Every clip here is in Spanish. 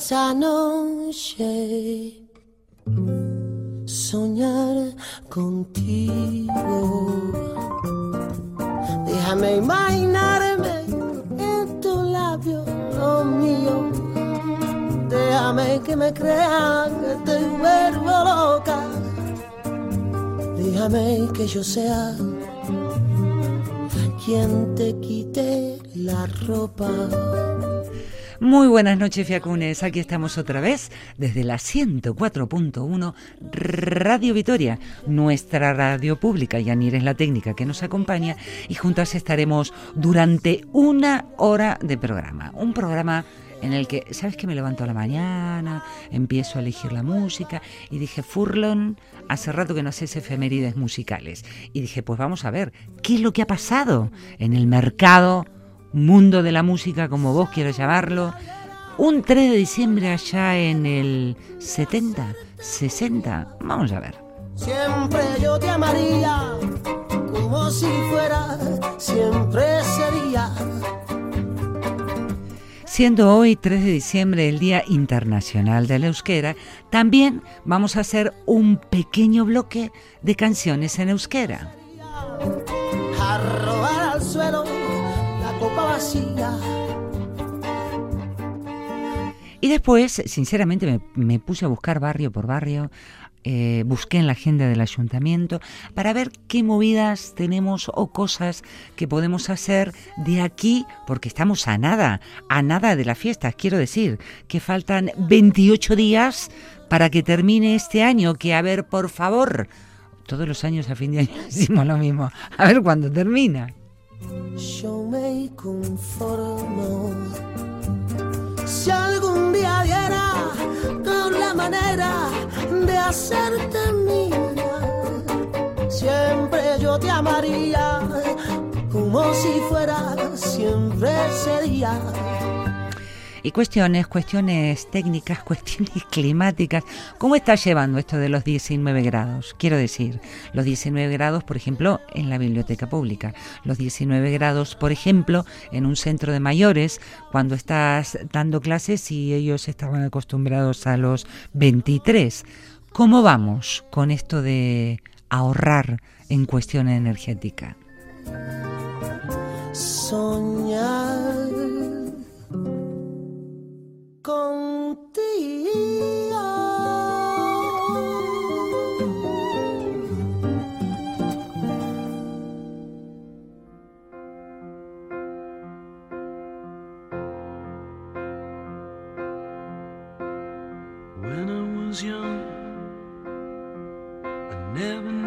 Esta noche soñar contigo. Déjame imaginarme en tu labio, lo mío. Déjame que me crean que te vuelvo. Déjame que yo sea quien te quite la ropa. Muy buenas noches, Fiacunes. Aquí estamos otra vez desde la 104.1 Radio Vitoria, nuestra radio pública. Yanir es la técnica que nos acompaña y juntas estaremos durante una hora de programa. Un programa en el que, ¿sabes que me levanto a la mañana, empiezo a elegir la música y dije, Furlon, hace rato que no haces efemérides musicales. Y dije, pues vamos a ver, ¿qué es lo que ha pasado en el mercado? mundo de la música, como vos quiero llamarlo, un 3 de diciembre allá en el 70, 60, vamos a ver. Siempre yo te amaría, como si fuera, siempre sería. Siendo hoy 3 de diciembre el Día Internacional de la Euskera, también vamos a hacer un pequeño bloque de canciones en euskera. A robar al suelo y después, sinceramente, me, puse a buscar barrio por barrio, eh, busqué en la agenda del ayuntamiento para ver qué movidas tenemos o cosas que podemos hacer de aquí, porque estamos a nada, a nada de la fiesta. Quiero decir que faltan 28 días para que termine este año, que a ver, por favor, todos los años a fin de año decimos lo mismo, a ver cuándo termina. Yo me conformo si algún día diera manera de hacerte mía. Siempre yo te amaría como si fuera, siempre sería y cuestiones, cuestiones técnicas, cuestiones climáticas. ¿Cómo está llevando esto de los 19 grados? Quiero decir, los 19 grados, por ejemplo, en la biblioteca pública, los 19 grados, por ejemplo, en un centro de mayores, cuando estás dando clases y ellos estaban acostumbrados a los 23. ¿Cómo vamos con esto de ahorrar en cuestión energética? Soñar. When I was young, I never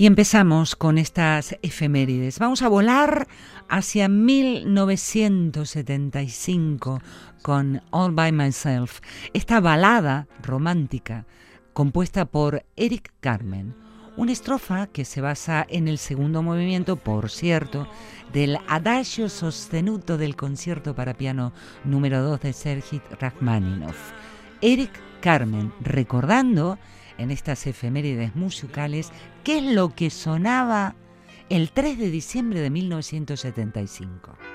Y empezamos con estas efemérides. Vamos a volar hacia 1975 con All by Myself, esta balada romántica compuesta por Eric Carmen, una estrofa que se basa en el segundo movimiento, por cierto, del Adagio sostenuto del concierto para piano número 2 de Sergei Rachmaninoff. Eric Carmen recordando en estas efemérides musicales qué es lo que sonaba el 3 de diciembre de 1975.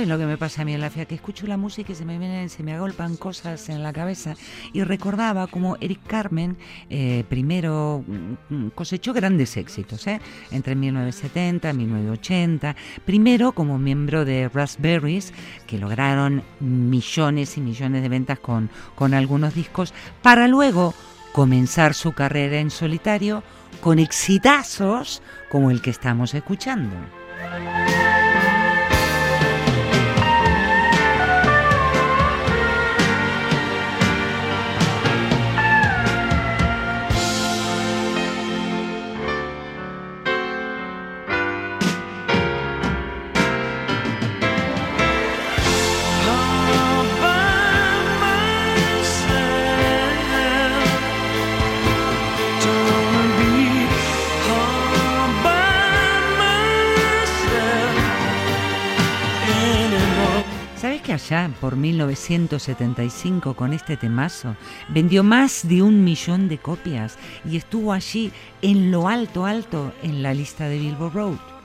Es lo que me pasa a mí en la FIA, que escucho la música y se me vienen, se me agolpan cosas en la cabeza. Y recordaba como Eric Carmen eh, primero mm, cosechó grandes éxitos, ¿eh? entre 1970 y 1980. Primero como miembro de Raspberries, que lograron millones y millones de ventas con, con algunos discos, para luego comenzar su carrera en solitario con exitazos como el que estamos escuchando. ¿Sabes que allá por 1975 con este temazo vendió más de un millón de copias y estuvo allí en lo alto alto en la lista de Billboard Road?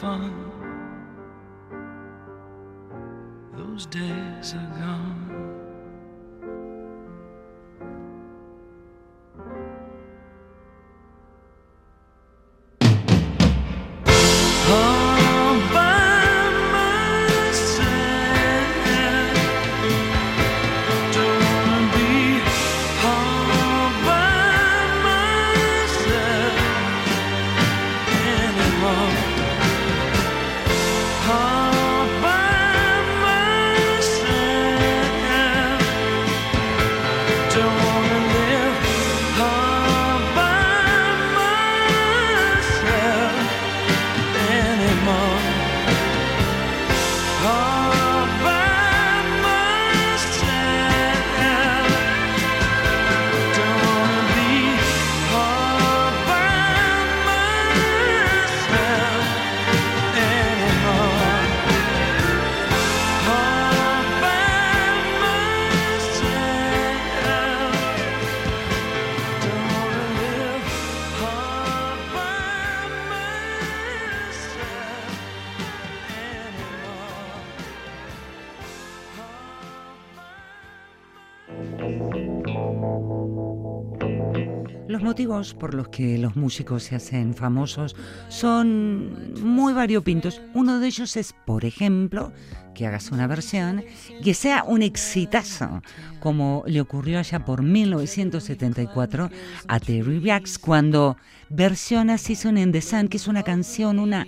放 por los que los músicos se hacen famosos son muy variopintos. Uno de ellos es, por ejemplo, que hagas una versión que sea un exitazo, como le ocurrió allá por 1974 a Terry Jacks cuando versiona Season in the Sun, que es una canción, una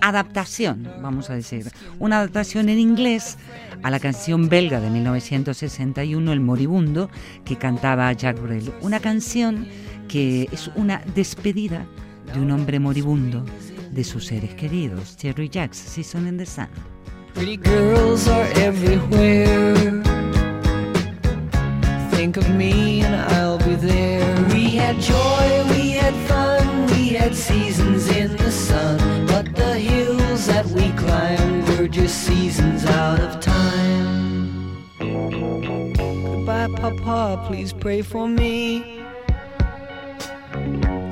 adaptación, vamos a decir, una adaptación en inglés a la canción belga de 1961, El Moribundo, que cantaba Jack Brel. Una canción que es una despedida de un hombre moribundo de sus seres queridos, Jerry Jacks, Season in the Sun. Pretty girls are everywhere. Think of me and I'll be there. We had joy, we had fun, we had seasons in the sun. But the hills that we climbed were just seasons out of time. Goodbye, Papa, please pray for me.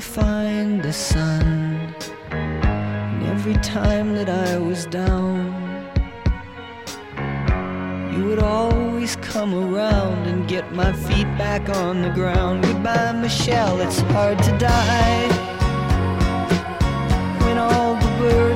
Find the sun. And every time that I was down, you would always come around and get my feet back on the ground. Goodbye, Michelle, it's hard to die. When all the birds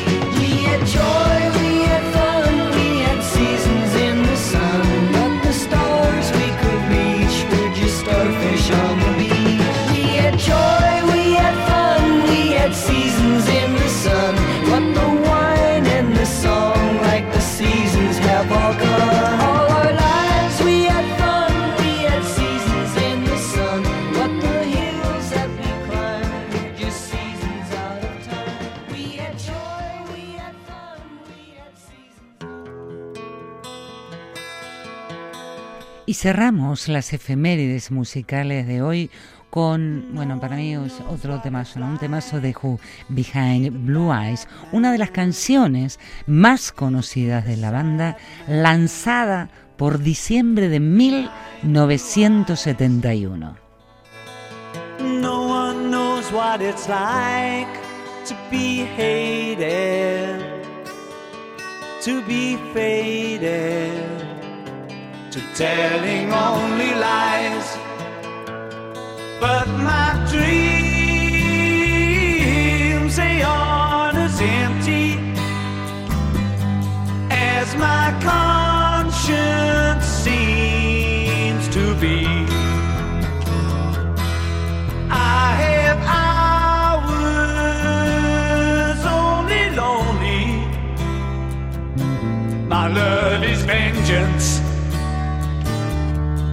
Cerramos las efemérides musicales de hoy con, bueno, para mí es otro temazo, ¿no? un temazo de Who, Behind Blue Eyes, una de las canciones más conocidas de la banda, lanzada por diciembre de 1971. No one knows what it's like to be hated, to be faded, to telling only lies. But my dreams, they aren't as empty as my conscience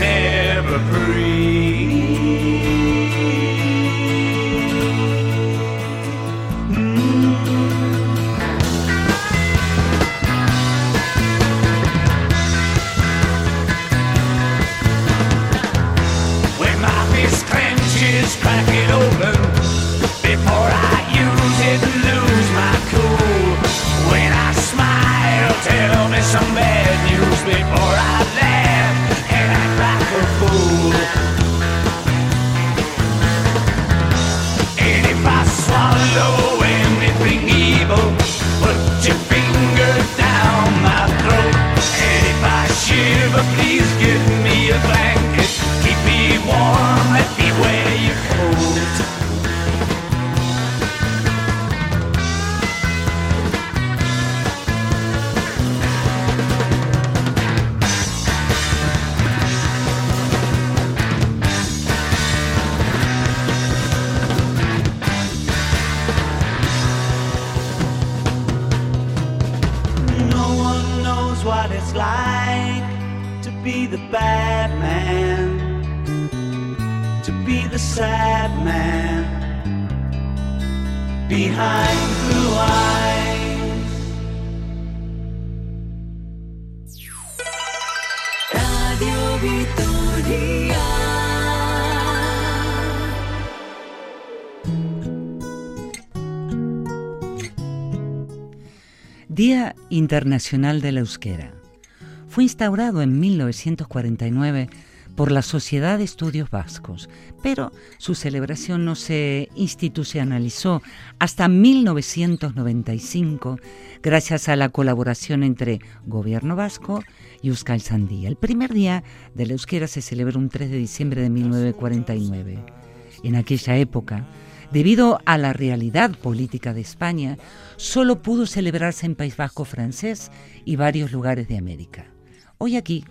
never free. Behind blue. Día Internacional de la Euskera. Fue instaurado en 1949 por la Sociedad de Estudios Vascos, pero su celebración no se institucionalizó hasta 1995 gracias a la colaboración entre Gobierno Vasco y Euskal Sandía. El primer día de la euskera se celebró un 3 de diciembre de 1949. En aquella época, debido a la realidad política de España, solo pudo celebrarse en País Vasco francés y varios lugares de América. Hoy aquí,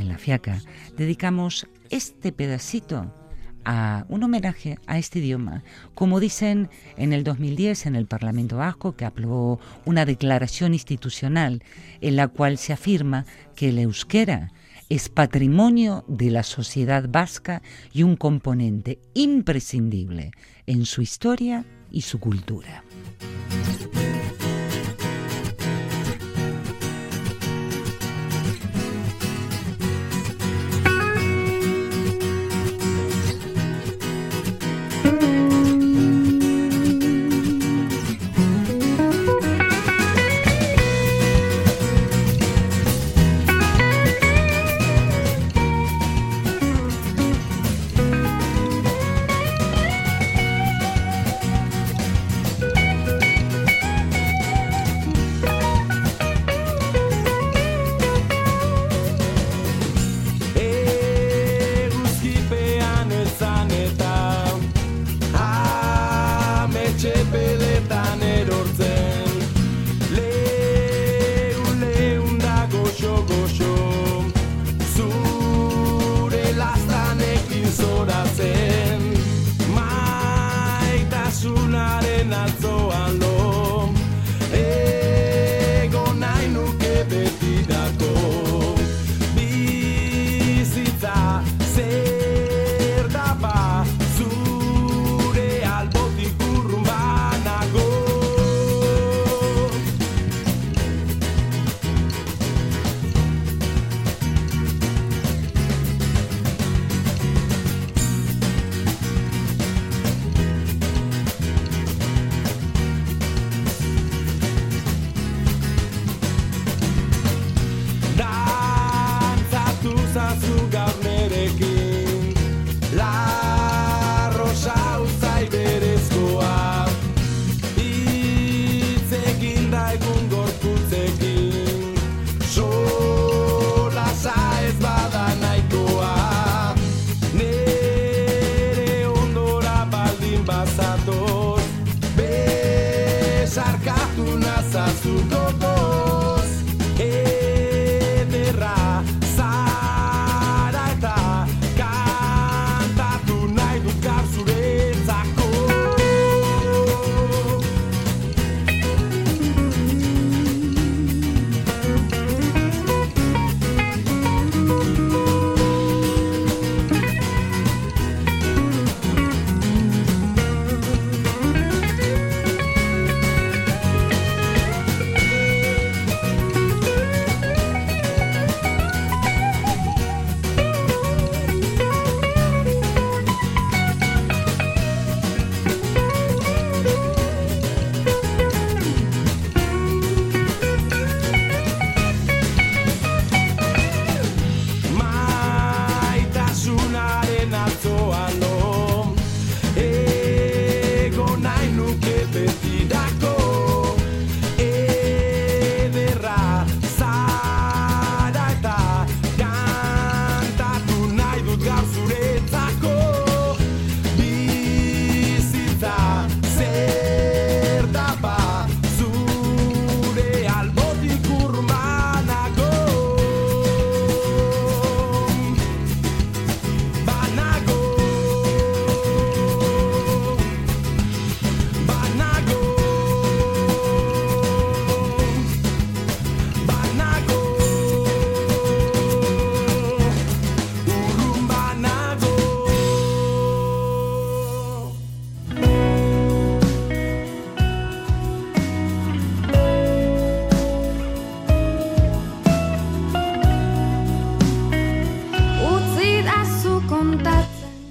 en La Fiaca, dedicamos este pedacito a un homenaje a este idioma, como dicen en el 2010 en el Parlamento Vasco, que aprobó una declaración institucional en la cual se afirma que el euskera es patrimonio de la sociedad vasca y un componente imprescindible en su historia y su cultura.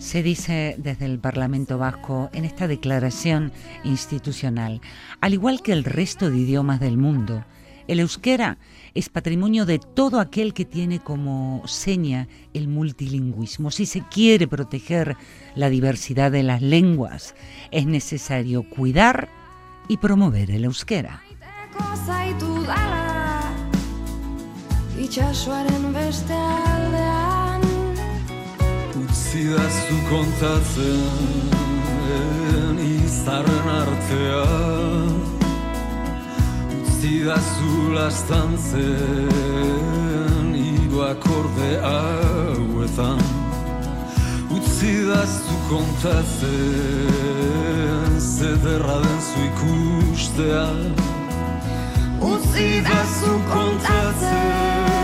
Se dice desde el Parlamento Vasco en esta declaración institucional, al igual que el resto de idiomas del mundo, el euskera es patrimonio de todo aquel que tiene como seña el multilingüismo. Si se quiere proteger la diversidad de las lenguas, es necesario cuidar y promover el euskera. zidazu kontatzen eh, izarren artea Zidazu lastan zen iruak orde hauetan. Utsi daztu kontatzen zederra den zu ikustea Utsi daztu kontatzen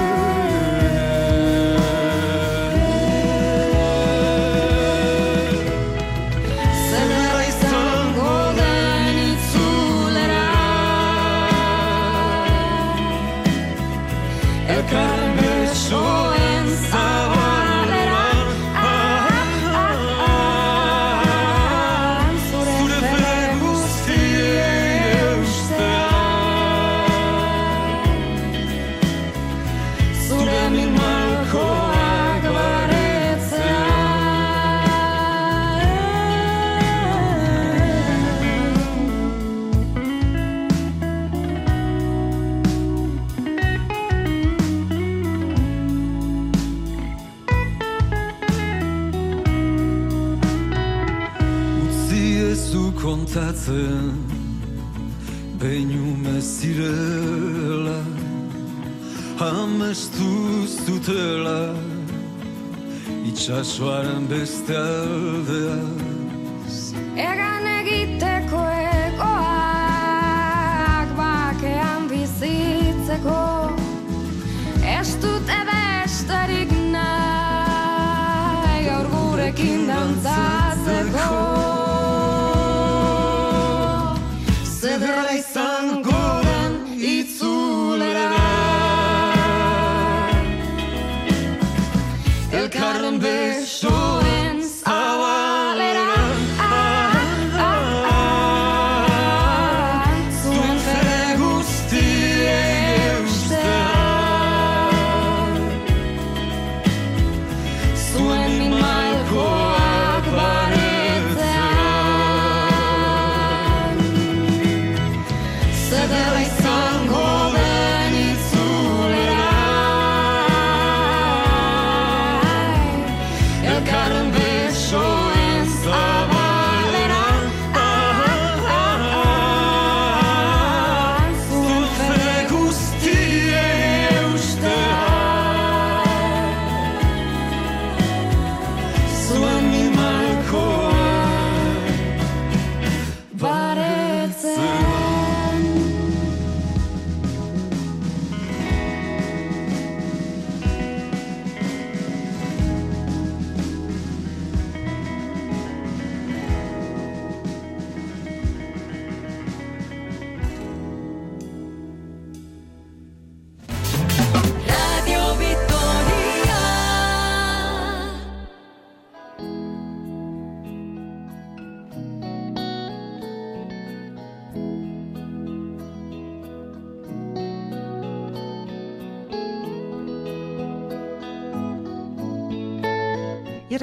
zu kontatzen Beinume zirela Hamestu zutela Itxasuaren beste aldeaz Egan egiteko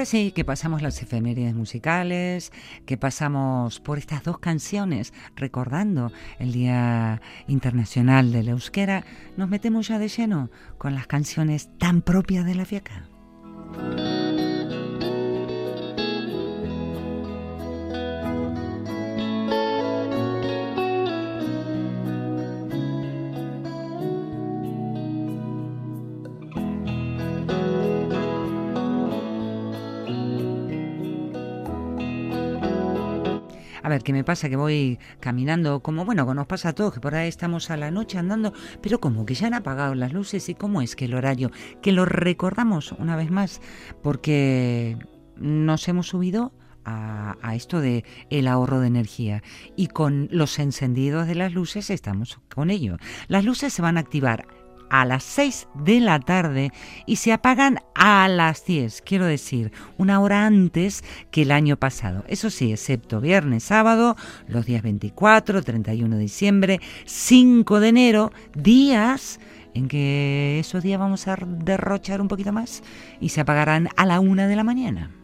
Ahora sí, que pasamos las efemérides musicales, que pasamos por estas dos canciones recordando el Día Internacional del Euskera, nos metemos ya de lleno con las canciones tan propias de la fiaca. ¿Qué me pasa? Que voy caminando, como bueno, que nos pasa a todos, que por ahí estamos a la noche andando, pero como que ya han apagado las luces y cómo es que el horario, que lo recordamos una vez más, porque nos hemos subido a, a esto de el ahorro de energía y con los encendidos de las luces estamos con ello. Las luces se van a activar a las 6 de la tarde y se apagan a las 10, quiero decir, una hora antes que el año pasado. Eso sí, excepto viernes, sábado, los días 24, 31 de diciembre, 5 de enero, días en que esos días vamos a derrochar un poquito más y se apagarán a la una de la mañana.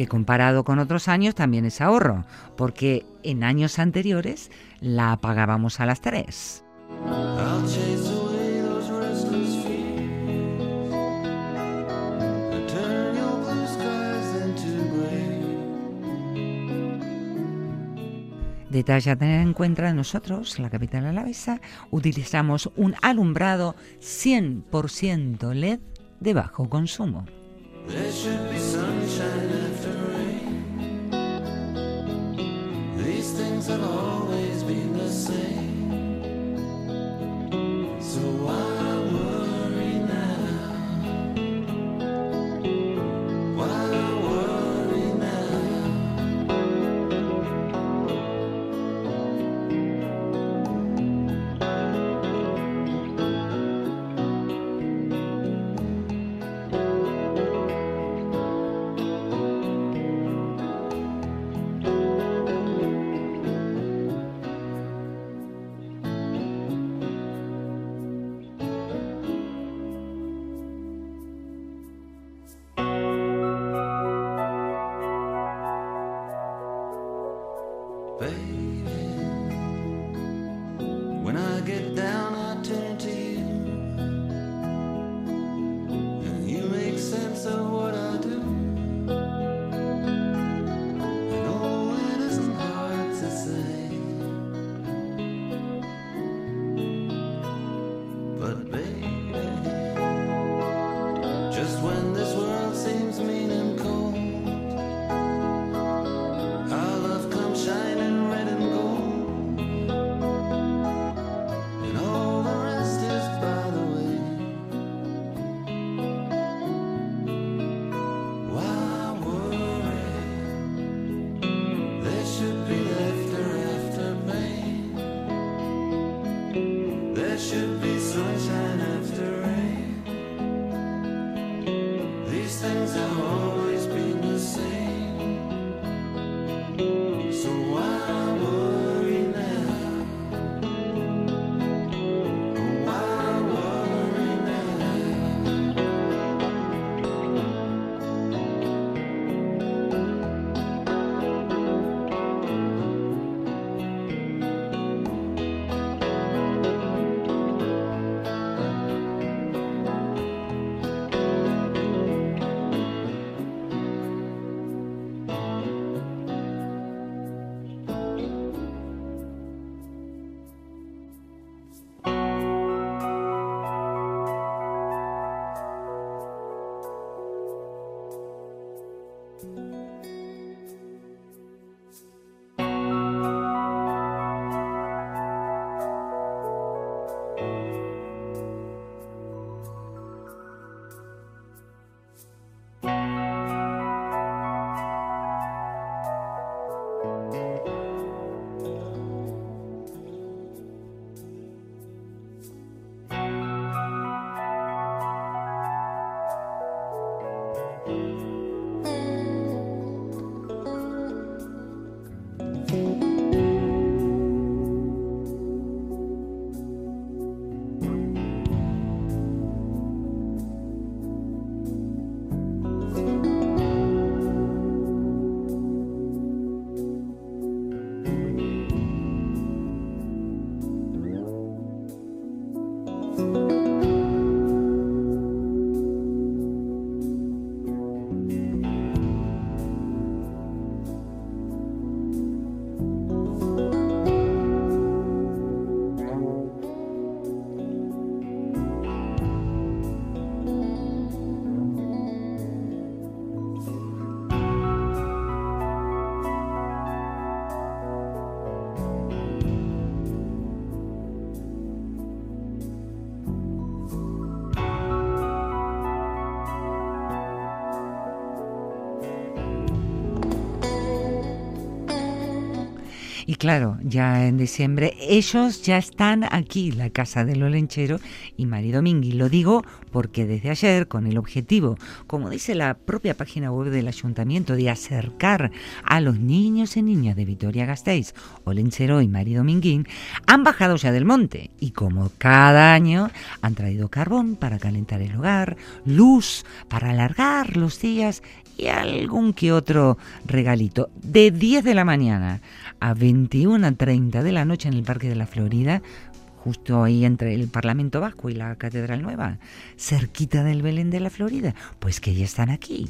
Que comparado con otros años también es ahorro, porque en años anteriores la pagábamos a las 3. I'll chase away those restless fears and turn your blue skies into gray. Detalle a tener en cuenta nosotros, la capital alavesa, utilizamos un alumbrado 100% LED de bajo consumo. and always. Claro, ya en diciembre. Ellos ya están aquí, la casa del Olenchero y Mari Domingui. Lo digo porque desde ayer, con el objetivo, como dice la propia página web del ayuntamiento, de acercar a los niños y niñas de Vitoria Gasteiz, Olenchero y Mari Dominguín, han bajado ya del monte y como cada año han traído carbón para calentar el hogar, luz para alargar los días y algún que otro regalito. De 10 de la mañana a 21.30 de la noche en el Parque de la Florida, justo ahí entre el Parlamento Vasco y la Catedral Nueva, cerquita del Belén de la Florida, pues que ya están aquí.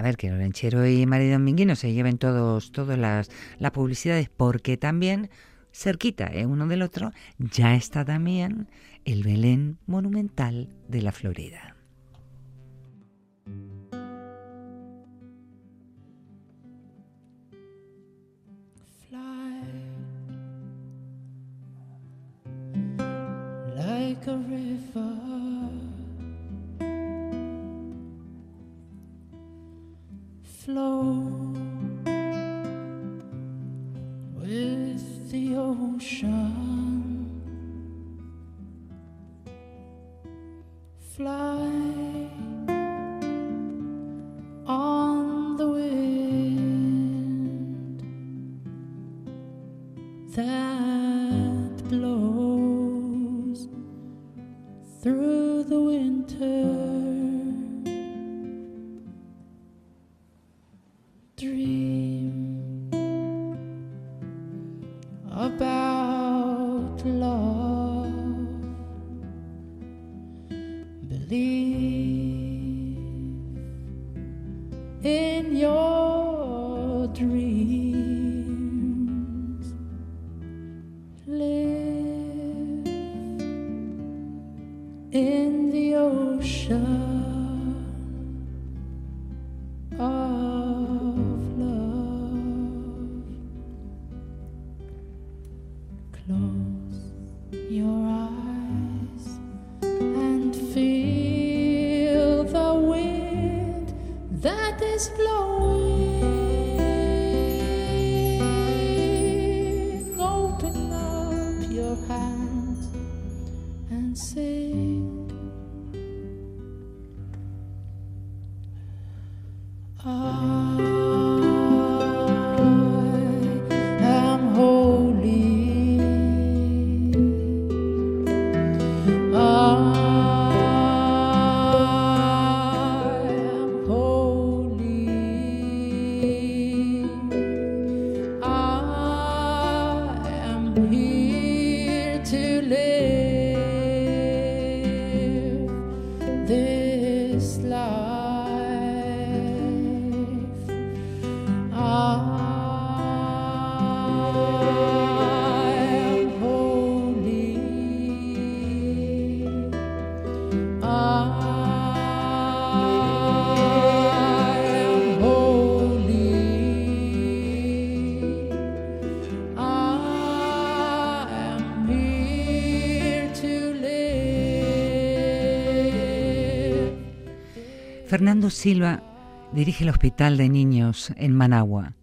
A ver, que Lorenchero y Mari Dominguino se lleven todos, todas las, las publicidades, porque también cerquita eh, uno del otro ya está también el Belén Monumental de la Florida. like a river flow with the ocean. Fly Fernando Silva dirige el Hospital de Niños en Managua.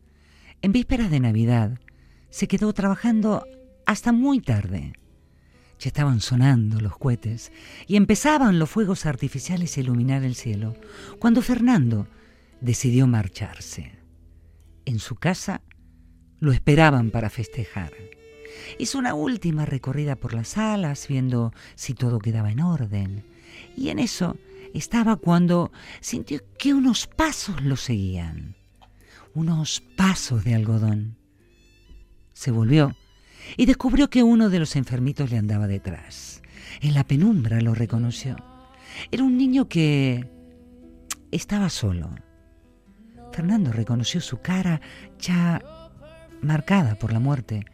En vísperas de Navidad se quedó trabajando hasta muy tarde. Ya estaban sonando los cohetes y empezaban los fuegos artificiales a iluminar el cielo, cuando Fernando decidió marcharse. En su casa lo esperaban para festejar. Hizo una última recorrida por las salas, viendo si todo quedaba en orden. Y en eso estaba cuando sintió que unos pasos lo seguían. Unos pasos de algodón. Se volvió y descubrió que uno de los enfermitos le andaba detrás. En la penumbra lo reconoció. Era un niño que estaba solo. Fernando reconoció su cara ya marcada por la muerte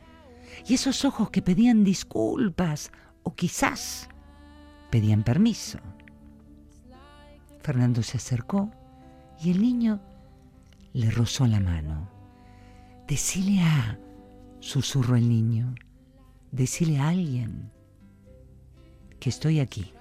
y esos ojos que pedían disculpas o quizás pedían permiso. Fernando se acercó y el niño le rozó la mano. Decile a, susurró el niño, decile a alguien que estoy aquí.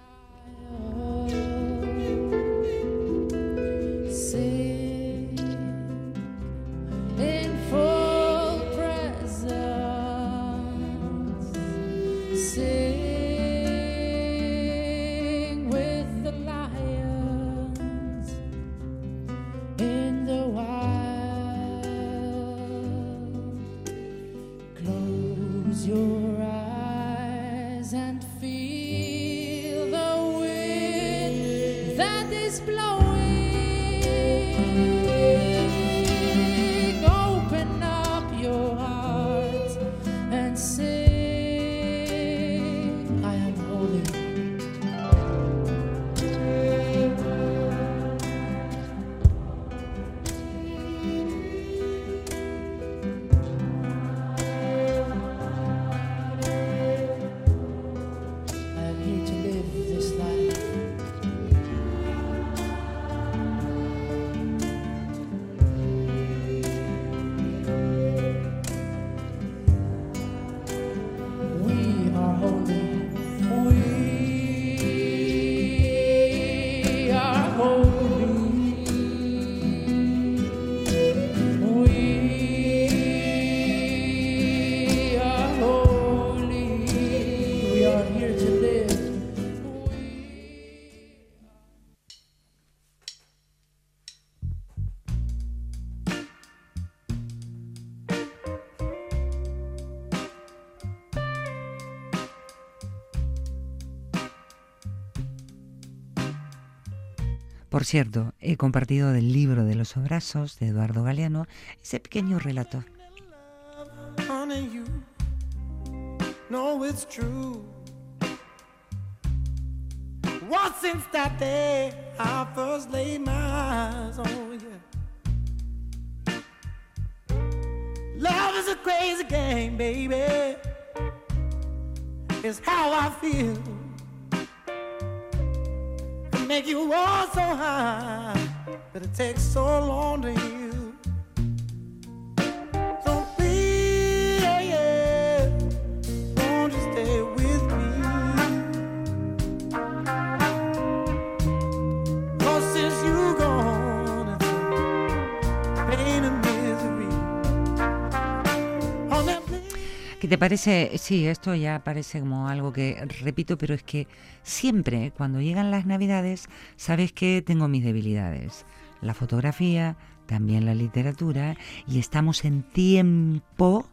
Por cierto, he compartido del libro de los abrazos de Eduardo Galeano ese pequeño relato. Love is a crazy game, baby. It's how I feel. Make you walk so high, but it takes so long to heal. Te parece? Sí, esto ya parece como algo que repito, pero es que siempre cuando llegan las navidades sabes que tengo mis debilidades. La fotografía, también la literatura, y estamos en tiempo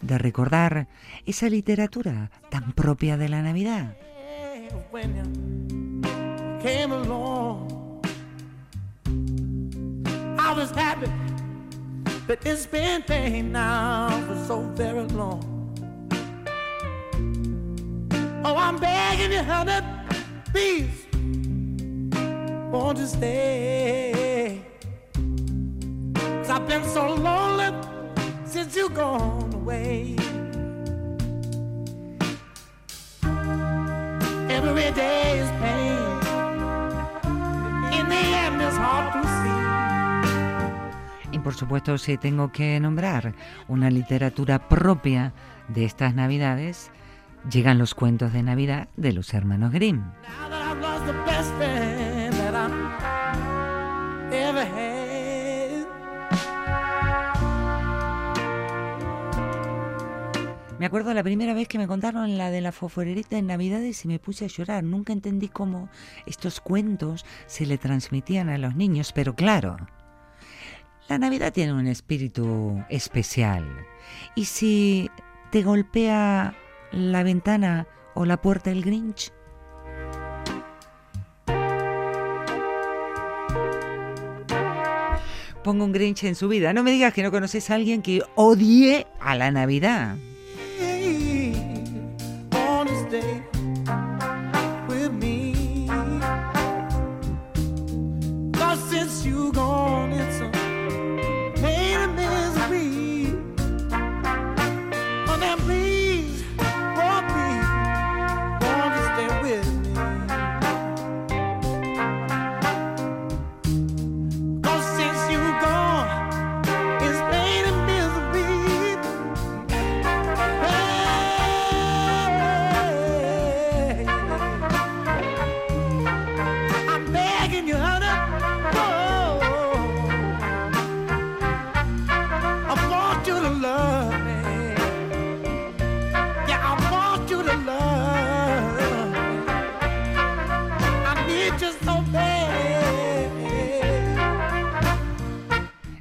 de recordar esa literatura tan propia de la Navidad. Oh, I'm begging you, honey, please, won't you stay? Cause I've been so lonely since you gone away. Every day is pain. In the end, it's hard to see. Y por supuesto, si tengo que nombrar una literatura propia de estas Navidades, llegan los cuentos de Navidad de los hermanos Grimm. Me acuerdo la primera vez que me contaron la de la fosforerita en Navidades y me puse a llorar. Nunca entendí cómo estos cuentos se le transmitían a los niños, pero claro, la Navidad tiene un espíritu especial. Y si te golpea la ventana o la puerta el Grinch, pongo un Grinch en su vida. No me digas que no conoces a alguien que odie a la Navidad.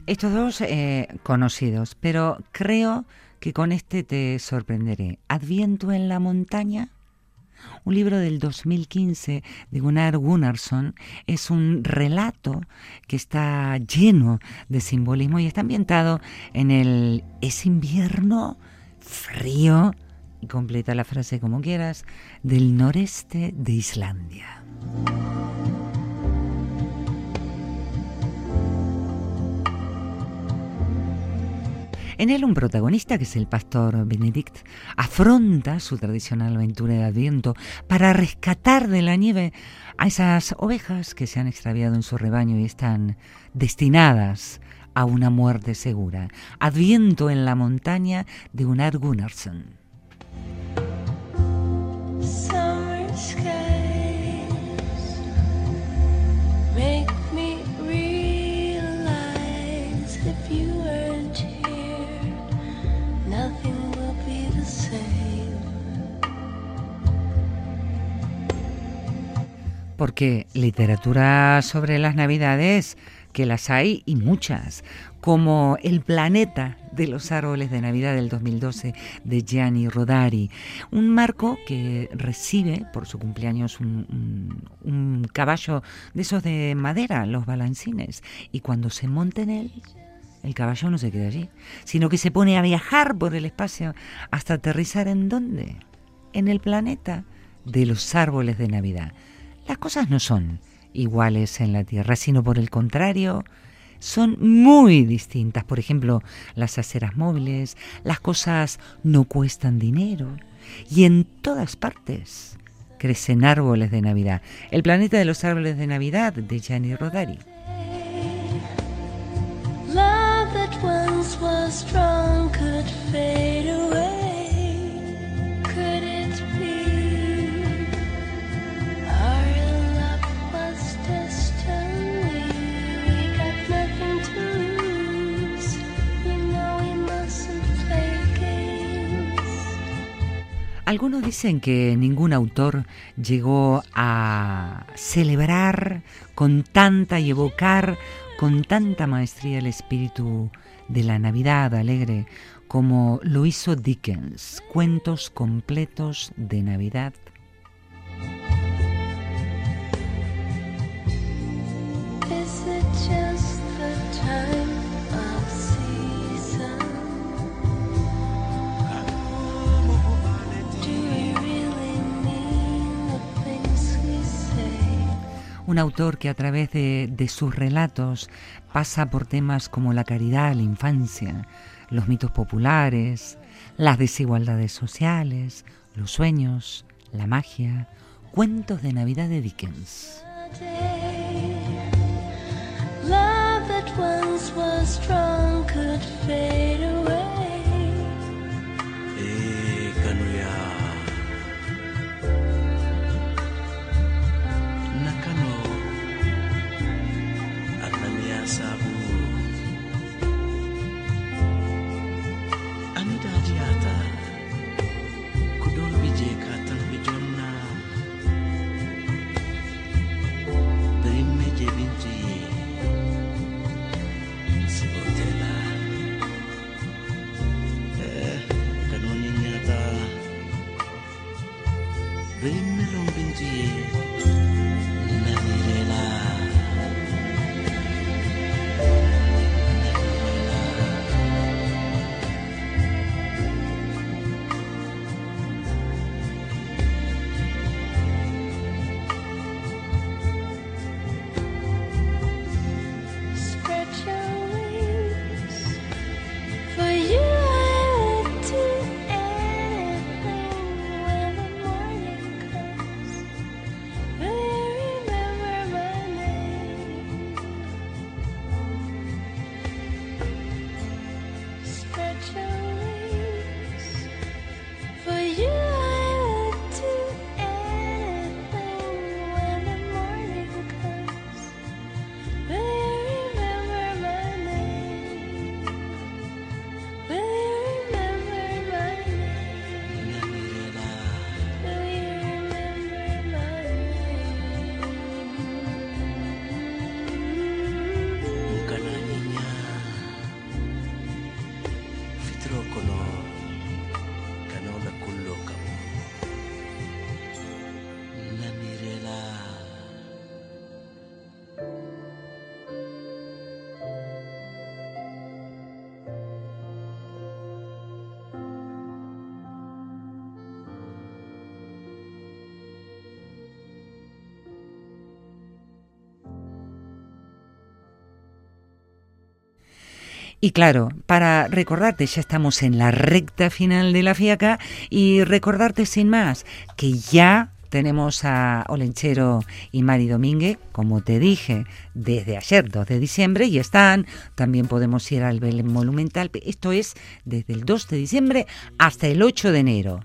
Estos dos eh, conocidos, pero creo que con este te sorprenderé. Adviento en la montaña. Un libro del 2015 de Gunnar Gunnarsson es un relato que está lleno de simbolismo y está ambientado en el es invierno frío y completa la frase como quieras del noreste de Islandia. En él un protagonista, que es el pastor Benedict, afronta su tradicional aventura de Adviento para rescatar de la nieve a esas ovejas que se han extraviado en su rebaño y están destinadas a una muerte segura. Adviento en la montaña de Gunnar Gunnarsson. Porque literatura sobre las navidades, que las hay y muchas, como El planeta de los árboles de Navidad del 2012 de Gianni Rodari, un marco que recibe por su cumpleaños un, un- caballo de esos de madera, los balancines, y cuando se monta en él, el caballo no se queda allí, sino que se pone a viajar por el espacio hasta aterrizar en dónde? En el planeta de los árboles de Navidad. Las cosas no son iguales en la Tierra, sino por el contrario, son muy distintas. Por ejemplo, las aceras móviles, las cosas no cuestan dinero y en todas partes crecen árboles de Navidad. El planeta de los árboles de Navidad de Gianni Rodari. Algunos dicen que ningún autor llegó a celebrar con tanta y evocar con tanta maestría el espíritu de la Navidad alegre como lo hizo Dickens, cuentos completos de Navidad. Un autor que a través de, sus relatos pasa por temas como la caridad, la infancia, los mitos populares, las desigualdades sociales, los sueños, la magia, cuentos de Navidad de Dickens. sababu anida jiata kudol bije katal bijonna berimme jebinti sibotela eh kanoni nyata. Berimme rombinti Y claro, para recordarte, ya estamos en la recta final de la fiaca y recordarte sin más que ya tenemos a Olenchero y Mari Domínguez, como te dije, desde ayer 2 de diciembre y están. También podemos ir al Belén Monumental. Esto es desde el 2 de diciembre hasta el 8 de enero.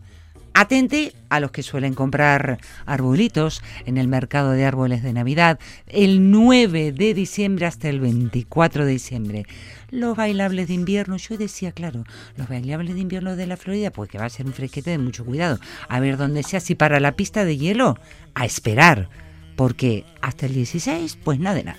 Atente a los que suelen comprar arbolitos en el mercado de árboles de Navidad el 9 de diciembre hasta el 24 de diciembre. Los bailables de invierno, yo decía, claro, los bailables de invierno de la Florida, pues que va a ser un fresquete de mucho cuidado. A ver dónde sea, si para la pista de hielo, a esperar, porque hasta el 16, pues nada de nada.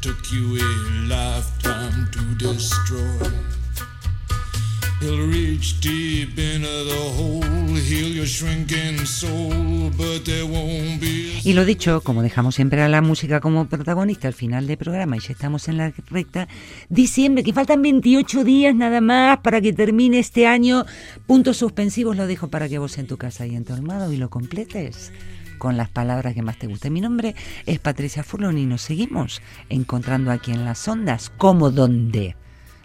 took you a lifetime to destroy. He'll reach deep into the hole, heal your shrinking soul, but there won't be Y lo dicho, como dejamos siempre a la música como protagonista al final del programa y ya estamos en la recta, diciembre, que faltan 28 días nada más para que termine este año. Puntos suspensivos lo dejo para que vos en tu casa y en tu armado y lo completes con las palabras que más te gusten. Mi nombre es Patricia Furlon y nos seguimos encontrando aquí en las ondas, como donde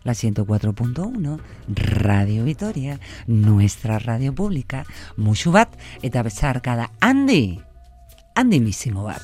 la 104.1, Radio Vitoria, nuestra radio pública, musu bat, eta bezarkada handi, handimísimo bat.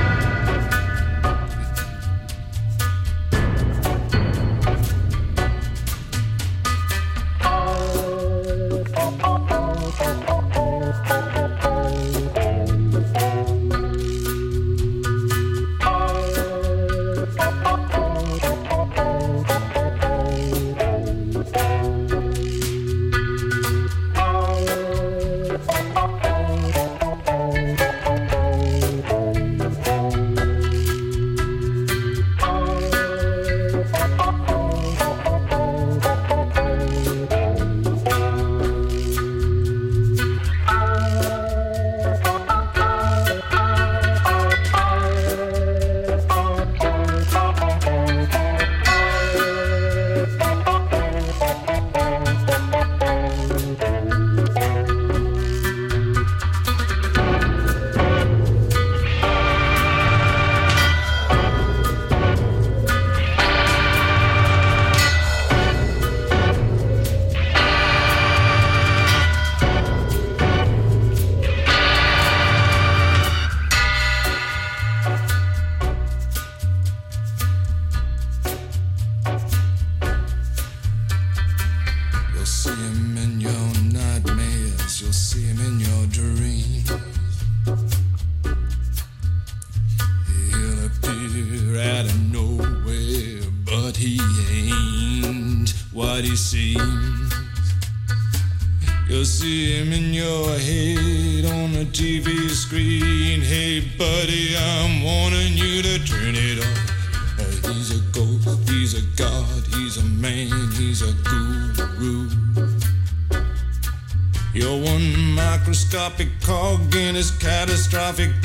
traffic